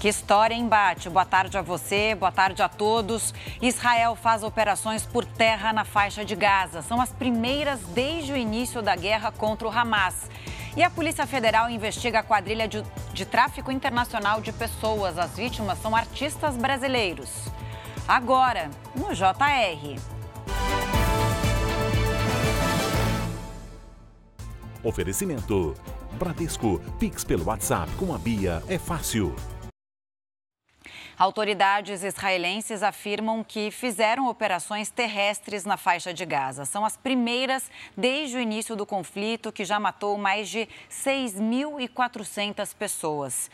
Que história, embate. Boa tarde a você, boa tarde a todos. Israel faz operações por terra na faixa de Gaza. São as primeiras desde o início da guerra contra o Hamas. E a Polícia Federal investiga a quadrilha de, de tráfico internacional de pessoas. As vítimas são artistas brasileiros. Agora, no JR. Oferecimento. Bradesco. Pix pelo WhatsApp com a Bia é fácil. Autoridades israelenses afirmam que fizeram operações terrestres na faixa de Gaza. São as primeiras desde o início do conflito, que já matou mais de 6.400 pessoas.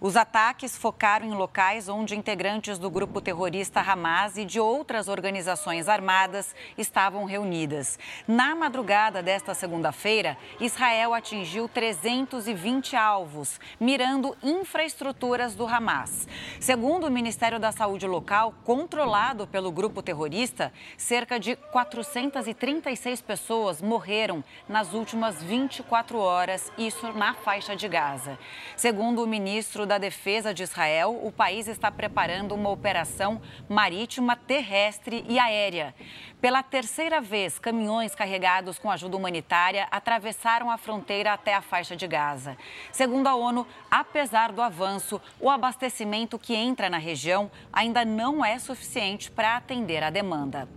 Os ataques focaram em locais onde integrantes do grupo terrorista Hamas e de outras organizações armadas estavam reunidas. Na madrugada desta segunda-feira, Israel atingiu 320 alvos, mirando infraestruturas do Hamas. Segundo o Ministério da Saúde local, controlado pelo grupo terrorista, cerca de 436 pessoas morreram nas últimas 24 horas, isso na faixa de Gaza. Segundo o ministro da Defesa de Israel, o país está preparando uma operação marítima, terrestre e aérea. Pela terceira vez, caminhões carregados com ajuda humanitária atravessaram a fronteira até a faixa de Gaza. Segundo a ONU, apesar do avanço, o abastecimento que entra na região ainda não é suficiente para atender a demanda.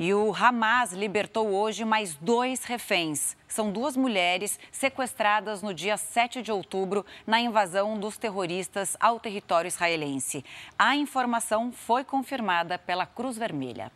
E o Hamas libertou hoje mais dois reféns. São duas mulheres sequestradas no dia 7 de outubro na invasão dos terroristas ao território israelense. A informação foi confirmada pela Cruz Vermelha.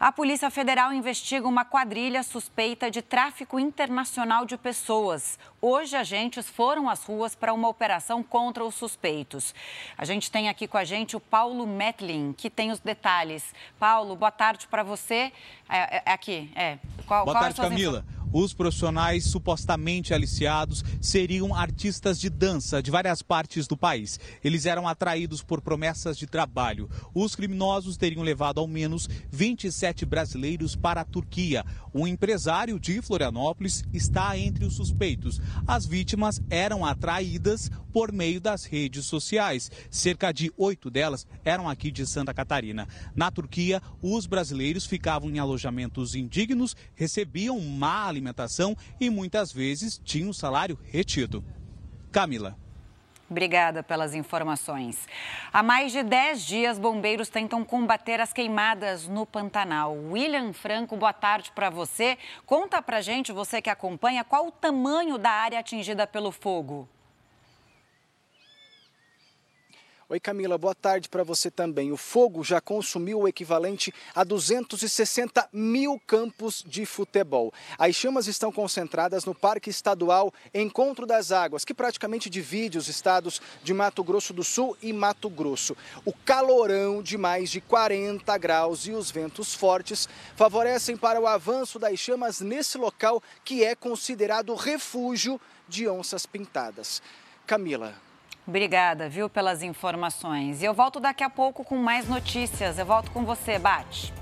A Polícia Federal investiga uma quadrilha suspeita de tráfico internacional de pessoas. Hoje, agentes foram às ruas para uma operação contra os suspeitos. A gente tem aqui com a gente o Paulo Metlin, que tem os detalhes. Paulo, boa tarde para você. É, é, é, aqui, é. Qual, boa qual tarde, Camila. Os profissionais supostamente aliciados seriam artistas de dança de várias partes do país. Eles eram atraídos por promessas de trabalho. Os criminosos teriam levado ao menos 27 brasileiros para a Turquia. Um empresário de Florianópolis está entre os suspeitos. As vítimas eram atraídas por meio das redes sociais. Cerca de oito delas eram aqui de Santa Catarina. Na Turquia, os brasileiros ficavam em alojamentos indignos, recebiam má alimentação e muitas vezes tinha o salário retido. Camila. Obrigada pelas informações. Há mais de 10 dias, bombeiros tentam combater as queimadas no Pantanal. William Franco, boa tarde para você. Conta para gente, você que acompanha, qual o tamanho da área atingida pelo fogo? Oi, Camila, boa tarde para você também. O fogo já consumiu o equivalente a 260 mil campos de futebol. As chamas estão concentradas no Parque Estadual Encontro das Águas, que praticamente divide os estados de Mato Grosso do Sul e Mato Grosso. O calorão de mais de 40 graus e os ventos fortes favorecem para o avanço das chamas nesse local que é considerado refúgio de onças pintadas. Camila. Obrigada, viu, pelas informações. E eu volto daqui a pouco com mais notícias. Eu volto com você, Bate.